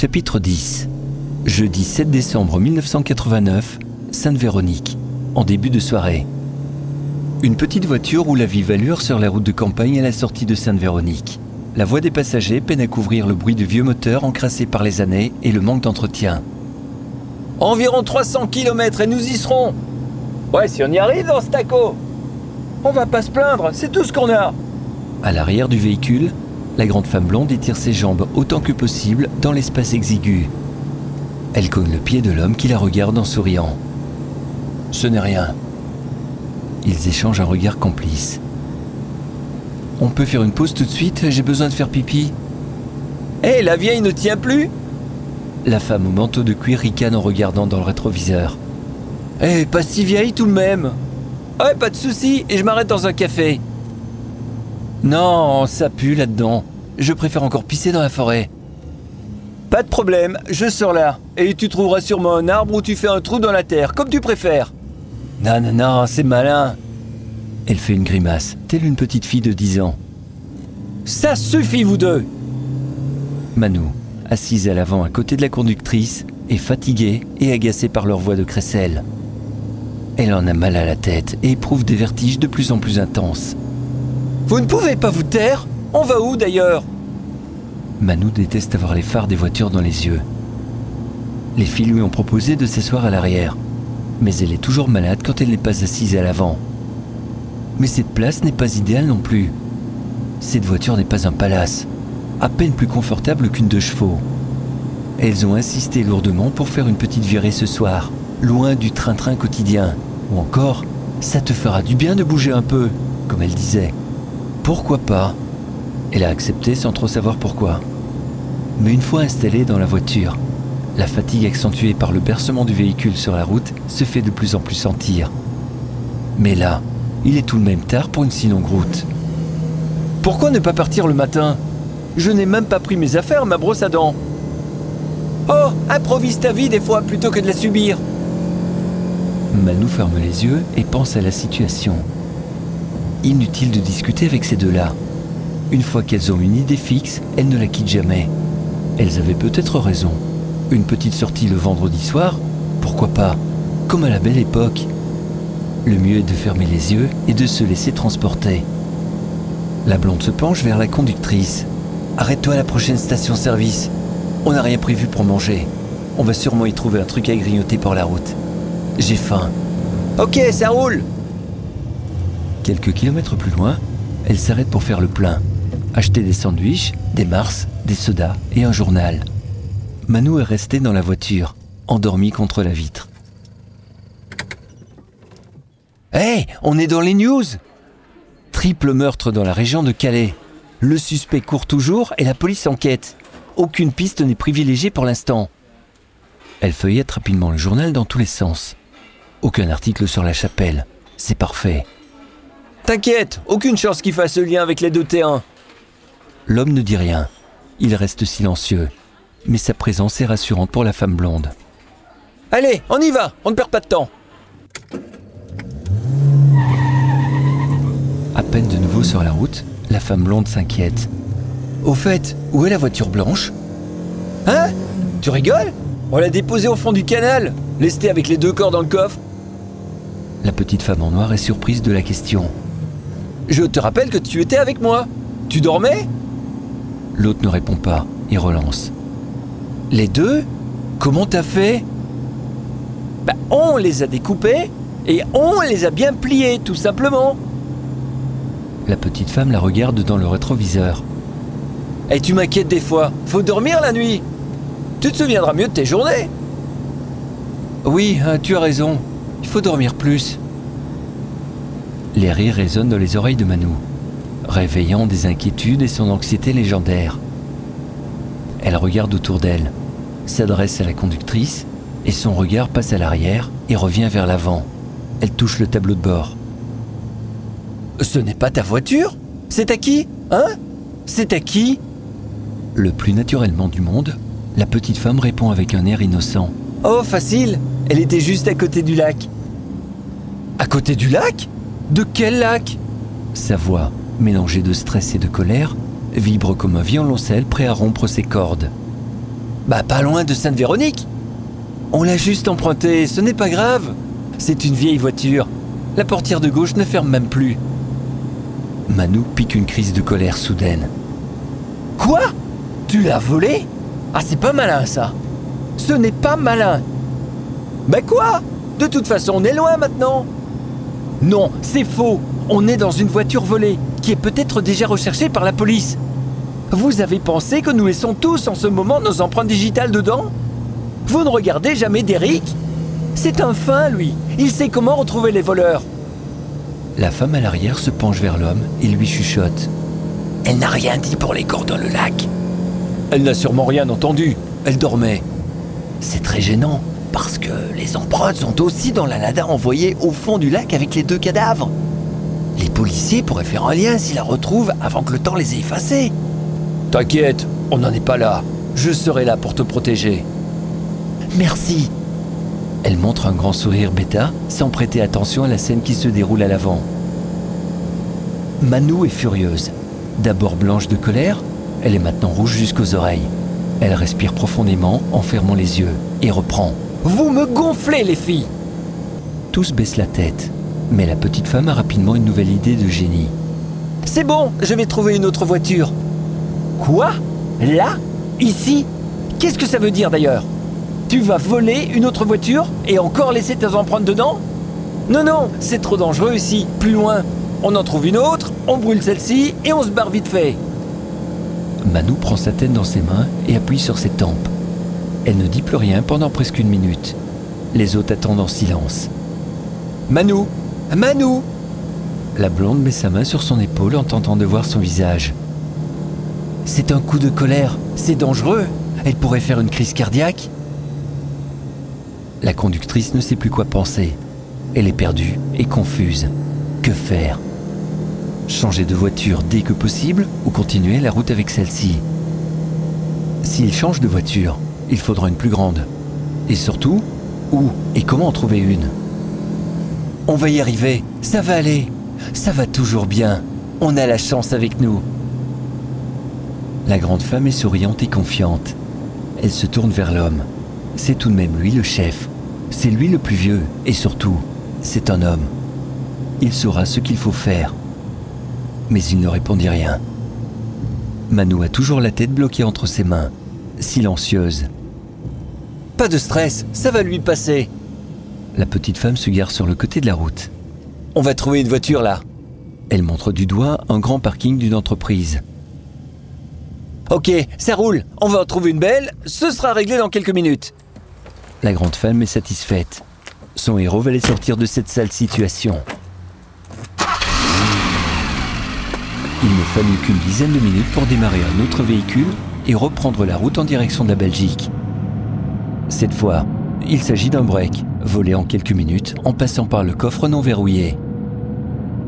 Chapitre 10 Jeudi 7 décembre 1989, Sainte-Véronique, en début de soirée. Une petite voiture roule à vive allure sur la route de campagne à la sortie de Sainte-Véronique. La voix des passagers peine à couvrir le bruit du vieux moteur encrassé par les années et le manque d'entretien. Environ 300 km et nous y serons. Ouais, si on y arrive dans ce taco. On va pas se plaindre, c'est tout ce qu'on a. À l'arrière du véhicule, la grande femme blonde étire ses jambes autant que possible dans l'espace exigu. Elle cogne le pied de l'homme qui la regarde en souriant. Ce n'est rien. Ils échangent un regard complice. On peut faire une pause tout de suite, j'ai besoin de faire pipi. Hé, la vieille ne tient plus La femme au manteau de cuir ricane en regardant dans le rétroviseur. Eh, pas si vieille tout de même. Ouais, pas de souci, et je m'arrête dans un café. Non, ça pue là-dedans. Je préfère encore pisser dans la forêt. Pas de problème, je sors là. Et tu trouveras sûrement un arbre où tu fais un trou dans la terre, comme tu préfères. Non, non, non, c'est malin. Elle fait une grimace, telle une petite fille de 10 ans. Ça suffit, vous deux Manu, assise à l'avant à côté de la conductrice, est fatiguée et agacée par leur voix de crécelle. Elle en a mal à la tête et éprouve des vertiges de plus en plus intenses. Vous ne pouvez pas vous taire On va où d'ailleurs? Manu déteste avoir les phares des voitures dans les yeux. Les filles lui ont proposé de s'asseoir à l'arrière, mais elle est toujours malade quand elle n'est pas assise à l'avant. Mais cette place n'est pas idéale non plus. Cette voiture n'est pas un palace, à peine plus confortable qu'une deux chevaux. Elles ont insisté lourdement pour faire une petite virée ce soir, loin du train-train quotidien. Ou encore, ça te fera du bien de bouger un peu, comme elle disait. Pourquoi pas Elle a accepté sans trop savoir pourquoi. Mais une fois installée dans la voiture, la fatigue accentuée par le bercement du véhicule sur la route se fait de plus en plus sentir. Mais là, il est tout de même tard pour une si longue route. Pourquoi ne pas partir le matin? Je n'ai même pas pris mes affaires, ma brosse à dents. Oh, improvise ta vie des fois plutôt que de la subir. Manu ferme les yeux et pense à la situation. Inutile de discuter avec ces deux-là. Une fois qu'elles ont une idée fixe, elles ne la quittent jamais. Elles avaient peut-être raison. Une petite sortie le vendredi soir, pourquoi pas Comme à la belle époque. Le mieux est de fermer les yeux et de se laisser transporter. La blonde se penche vers la conductrice. Arrête-toi à la prochaine station-service. On n'a rien prévu pour manger. On va sûrement y trouver un truc à grignoter pour la route. J'ai faim. Ok, ça roule Quelques kilomètres plus loin, elle s'arrête pour faire le plein, acheter des sandwichs, des mars, des sodas et un journal. Manu est resté dans la voiture, endormi contre la vitre. Hé, on est dans les news Triple meurtre dans la région de Calais. Le suspect court toujours et la police enquête. Aucune piste n'est privilégiée pour l'instant. Elle feuillette rapidement le journal dans tous les sens. Aucun article sur la chapelle. C'est parfait. T'inquiète, aucune chance qu'il fasse le lien avec les deux T1. L'homme ne dit rien. Il reste silencieux. Mais sa présence est rassurante pour la femme blonde. Allez, on y va, on ne perd pas de temps. À peine de nouveau sur la route, la femme blonde s'inquiète. Au fait, où est la voiture blanche? Hein? Tu rigoles? On l'a déposée au fond du canal, lestée avec les deux corps dans le coffre. La petite femme en noir est surprise de la question. Je te rappelle que tu étais avec moi. Tu dormais? L'autre ne répond pas et relance. Les deux? Comment t'as fait? Bah, on les a découpés et on les a bien pliés, tout simplement. La petite femme la regarde dans le rétroviseur. Et tu m'inquiètes des fois. Faut dormir la nuit. Tu te souviendras mieux de tes journées. Oui, hein, tu as raison. Il faut dormir plus. Les rires résonnent dans les oreilles de Manu, réveillant des inquiétudes et son anxiété légendaire. Elle regarde autour d'elle, s'adresse à la conductrice, et son regard passe à l'arrière et revient vers l'avant. Elle touche le tableau de bord. Ce n'est pas ta voiture? C'est à qui? Hein? C'est à qui? Le plus naturellement du monde, la petite femme répond avec un air innocent. Oh, facile Elle était juste à côté du lac. À côté du lac? De quel lac? Sa voix, mélangée de stress et de colère, vibre comme un violoncelle prêt à rompre ses cordes. Bah pas loin de Sainte-Véronique. On l'a juste emprunté, ce n'est pas grave. C'est une vieille voiture. La portière de gauche ne ferme même plus. Manu pique une crise de colère soudaine. Quoi? Tu l'as volé? Ah c'est pas malin ça. Ce n'est pas malin. Bah quoi? De toute façon on est loin maintenant. Non, c'est faux. On est dans une voiture volée, qui est peut-être déjà recherchée par la police. Vous avez pensé que nous laissons tous en ce moment nos empreintes digitales dedans? Vous ne regardez jamais Derek C'est un fin, lui. Il sait comment retrouver les voleurs. La femme à l'arrière se penche vers l'homme et lui chuchote. Elle n'a rien dit pour les corps dans le lac. Elle n'a sûrement rien entendu. Elle dormait. C'est très gênant, parce que les empreintes sont aussi dans la lada envoyée au fond du lac avec les deux cadavres. Les policiers pourraient faire un lien s'ils la retrouvent avant que le temps les ait effacées. T'inquiète, on n'en est pas là. Je serai là pour te protéger. Merci. Elle montre un grand sourire bêta sans prêter attention à la scène qui se déroule à l'avant. Manu est furieuse. D'abord blanche de colère, elle est maintenant rouge jusqu'aux oreilles. Elle respire profondément en fermant les yeux et reprend. Vous me gonflez les filles Tous baissent la tête, mais la petite femme a rapidement une nouvelle idée de génie. C'est bon, je vais trouver une autre voiture. Quoi? Là? Ici? Qu'est-ce que ça veut dire d'ailleurs? Tu vas voler une autre voiture et encore laisser tes empreintes dedans? Non, non, c'est trop dangereux ici. Plus loin. On en trouve une autre, on brûle celle-ci et on se barre vite fait. Manu prend sa tête dans ses mains et appuie sur ses tempes. Elle ne dit plus rien pendant presque une minute. Les autres attendent en silence. Manu Manu La blonde met sa main sur son épaule en tentant de voir son visage. C'est un coup de colère, c'est dangereux. Elle pourrait faire une crise cardiaque. La conductrice ne sait plus quoi penser. Elle est perdue et confuse. Que faire? Changer de voiture dès que possible ou continuer la route avec celle-ci? S'il change de voiture, il faudra une plus grande. Et surtout, où et comment en trouver une? On va y arriver, ça va aller, ça va toujours bien. On a la chance avec nous. La grande femme est souriante et confiante. Elle se tourne vers l'homme. C'est tout de même lui le chef. C'est lui le plus vieux et surtout, c'est un homme. Il saura ce qu'il faut faire. Mais il ne répondit rien. Manu a toujours la tête bloquée entre ses mains, silencieuse. Pas de stress, ça va lui passer. La petite femme se gare sur le côté de la route. On va trouver une voiture là. Elle montre du doigt un grand parking d'une entreprise. Ok, ça roule. On va en trouver une belle. Ce sera réglé dans quelques minutes. La grande femme est satisfaite. Son héros va les sortir de cette sale situation. Il ne fallut qu'une dizaine de minutes pour démarrer un autre véhicule et reprendre la route en direction de la Belgique. Cette fois, il s'agit d'un break, volé en quelques minutes en passant par le coffre non verrouillé.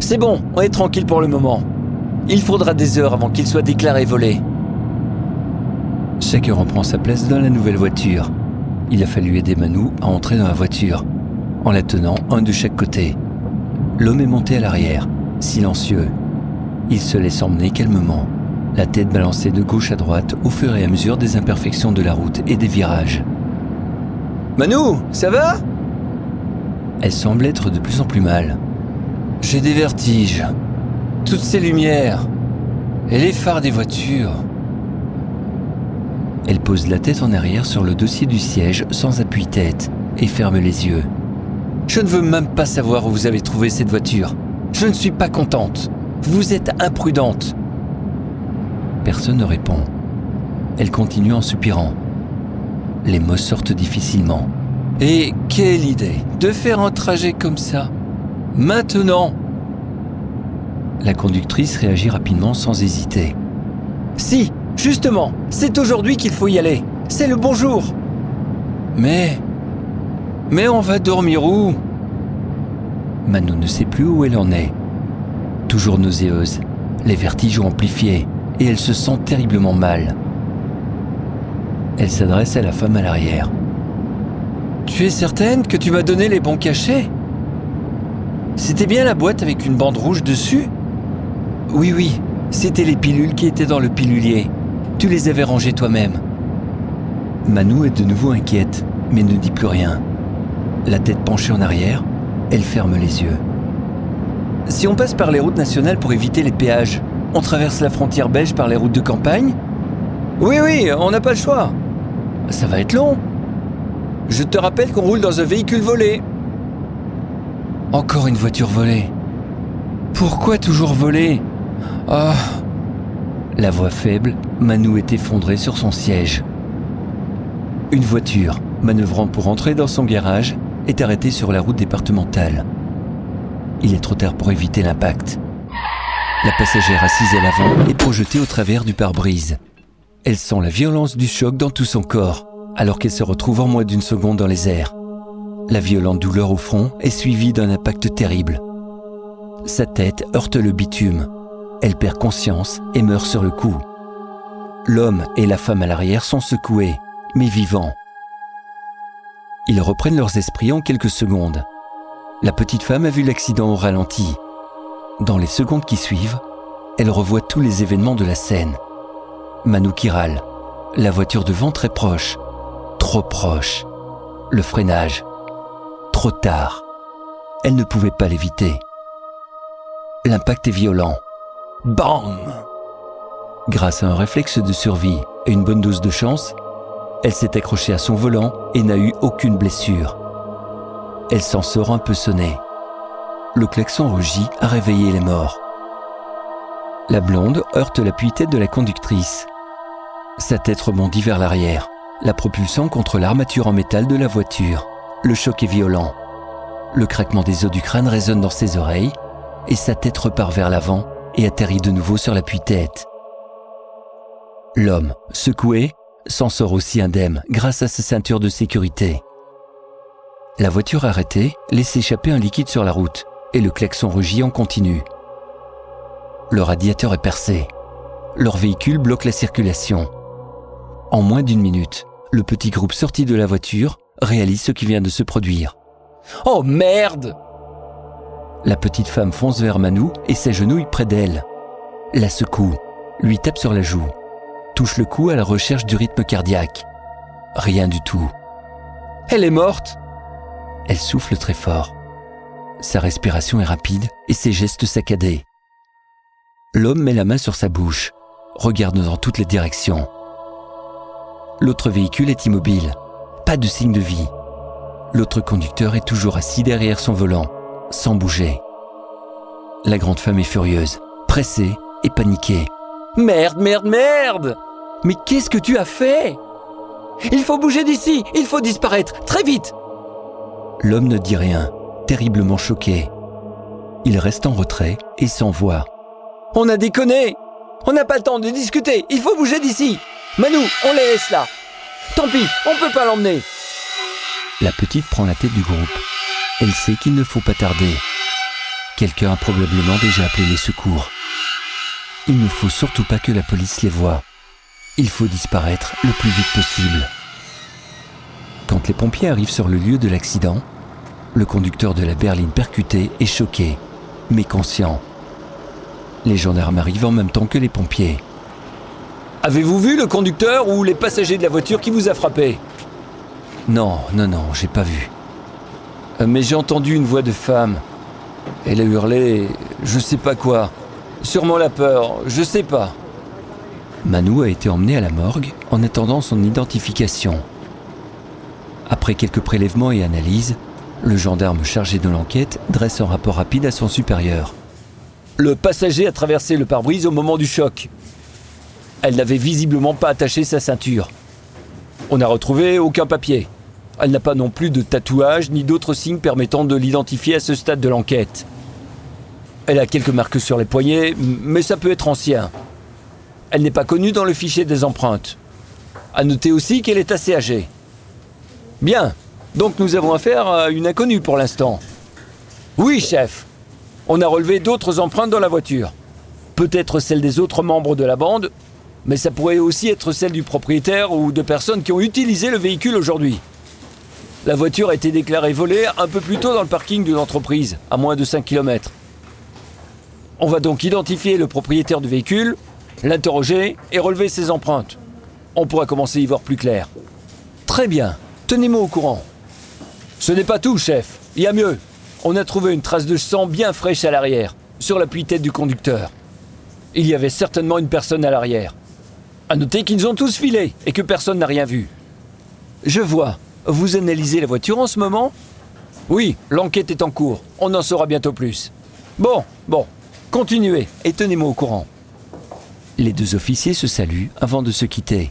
C'est bon, on est tranquille pour le moment. Il faudra des heures avant qu'il soit déclaré volé. Chacun reprend sa place dans la nouvelle voiture. Il a fallu aider Manu à entrer dans la voiture, en la tenant un de chaque côté. L'homme est monté à l'arrière, silencieux. Il se laisse emmener calmement, la tête balancée de gauche à droite au fur et à mesure des imperfections de la route et des virages. Manu, ça va? Elle semble être de plus en plus mal. J'ai des vertiges. Toutes ces lumières. Et les phares des voitures. Elle pose la tête en arrière sur le dossier du siège sans appui-tête et ferme les yeux. Je ne veux même pas savoir où vous avez trouvé cette voiture. Je ne suis pas contente. Vous êtes imprudente. Personne ne répond. Elle continue en soupirant. Les mots sortent difficilement. Et quelle idée de faire un trajet comme ça. Maintenant. La conductrice réagit rapidement sans hésiter. Si, Justement, c'est aujourd'hui qu'il faut y aller. C'est le bonjour. Mais... Mais on va dormir où? Manu ne sait plus où elle en est. Toujours nauséeuse, les vertiges ont amplifié et elle se sent terriblement mal. Elle s'adresse à la femme à l'arrière. Tu es certaine que tu m'as donné les bons cachets? C'était bien la boîte avec une bande rouge dessus? Oui, oui, c'était les pilules qui étaient dans le pilulier. Tu les avais rangées toi-même. Manu est de nouveau inquiète, mais ne dit plus rien. La tête penchée en arrière, elle ferme les yeux. Si on passe par les routes nationales pour éviter les péages, on traverse la frontière belge par les routes de campagne? Oui, oui, on n'a pas le choix. Ça va être long. Je te rappelle qu'on roule dans un véhicule volé. Encore une voiture volée. Pourquoi toujours voler? Ah La voix faible, Manu est effondré sur son siège. Une voiture, manœuvrant pour entrer dans son garage, est arrêtée sur la route départementale. Il est trop tard pour éviter l'impact. La passagère assise à l'avant est projetée au travers du pare-brise. Elle sent la violence du choc dans tout son corps, alors qu'elle se retrouve en moins d'une seconde dans les airs. La violente douleur au front est suivie d'un impact terrible. Sa tête heurte le bitume. Elle perd conscience et meurt sur le coup. L'homme et la femme à l'arrière sont secoués, mais vivants. Ils reprennent leurs esprits en quelques secondes. La petite femme a vu l'accident au ralenti. Dans les secondes qui suivent, elle revoit tous les événements de la scène. Manu Kiral, la voiture devant très proche, trop proche, le freinage, trop tard. Elle ne pouvait pas l'éviter. L'impact est violent. Bang Grâce à un réflexe de survie et une bonne dose de chance, elle s'est accrochée à son volant et n'a eu aucune blessure. Elle s'en sort un peu sonnée. Le klaxon rugit a réveillé les morts. La blonde heurte l'appui-tête de la conductrice. Sa tête rebondit vers l'arrière, la propulsant contre l'armature en métal de la voiture. Le choc est violent. Le craquement des os du crâne résonne dans ses oreilles et sa tête repart vers l'avant et atterrit de nouveau sur l'appui-tête. L'homme, secoué, s'en sort aussi indemne grâce à sa ceinture de sécurité. La voiture arrêtée laisse échapper un liquide sur la route et le klaxon rugit en continu. Le radiateur est percé. Leur véhicule bloque la circulation. En moins d'une minute, le petit groupe sorti de la voiture réalise ce qui vient de se produire. Oh merde La petite femme fonce vers Manu et s'agenouille près d'elle. La secoue, lui tape sur la joue touche le cou à la recherche du rythme cardiaque. Rien du tout. Elle est morte Elle souffle très fort. Sa respiration est rapide et ses gestes saccadés. L'homme met la main sur sa bouche, regarde dans toutes les directions. L'autre véhicule est immobile, pas de signe de vie. L'autre conducteur est toujours assis derrière son volant, sans bouger. La grande femme est furieuse, pressée et paniquée. Merde, merde, merde mais qu'est-ce que tu as fait? Il faut bouger d'ici, il faut disparaître, très vite L'homme ne dit rien, terriblement choqué. Il reste en retrait et s'envoie. On a déconné On n'a pas le temps de discuter, il faut bouger d'ici Manu, on les laisse là Tant pis, on peut pas l'emmener La petite prend la tête du groupe. Elle sait qu'il ne faut pas tarder. Quelqu'un a probablement déjà appelé les secours. Il ne faut surtout pas que la police les voie. Il faut disparaître le plus vite possible. Quand les pompiers arrivent sur le lieu de l'accident, le conducteur de la berline percutée est choqué, mais conscient. Les gendarmes arrivent en même temps que les pompiers. Avez-vous vu le conducteur ou les passagers de la voiture qui vous a frappé? Non, non, non, j'ai pas vu. Euh, mais j'ai entendu une voix de femme. Elle a hurlé, je sais pas quoi. Sûrement la peur, je sais pas. Manu a été emmené à la morgue en attendant son identification. Après quelques prélèvements et analyses, le gendarme chargé de l'enquête dresse un rapport rapide à son supérieur. Le passager a traversé le pare-brise au moment du choc. Elle n'avait visiblement pas attaché sa ceinture. On n'a retrouvé aucun papier. Elle n'a pas non plus de tatouage ni d'autres signes permettant de l'identifier à ce stade de l'enquête. Elle a quelques marques sur les poignets, mais ça peut être ancien. Elle n'est pas connue dans le fichier des empreintes. À noter aussi qu'elle est assez âgée. Bien, donc nous avons affaire à une inconnue pour l'instant. Oui, chef. On a relevé d'autres empreintes dans la voiture. Peut-être celles des autres membres de la bande, mais ça pourrait aussi être celle du propriétaire ou de personnes qui ont utilisé le véhicule aujourd'hui. La voiture a été déclarée volée un peu plus tôt dans le parking d'une entreprise, à moins de 5 km. On va donc identifier le propriétaire du véhicule l'interroger et relever ses empreintes. On pourra commencer à y voir plus clair. Très bien, tenez-moi au courant. Ce n'est pas tout, chef. Il y a mieux. On a trouvé une trace de sang bien fraîche à l'arrière, sur l'appui-tête du conducteur. Il y avait certainement une personne à l'arrière. À noter qu'ils ont tous filé et que personne n'a rien vu. Je vois. Vous analysez la voiture en ce moment? Oui, l'enquête est en cours. On en saura bientôt plus. Bon, bon. Continuez et tenez-moi au courant. Les deux officiers se saluent avant de se quitter.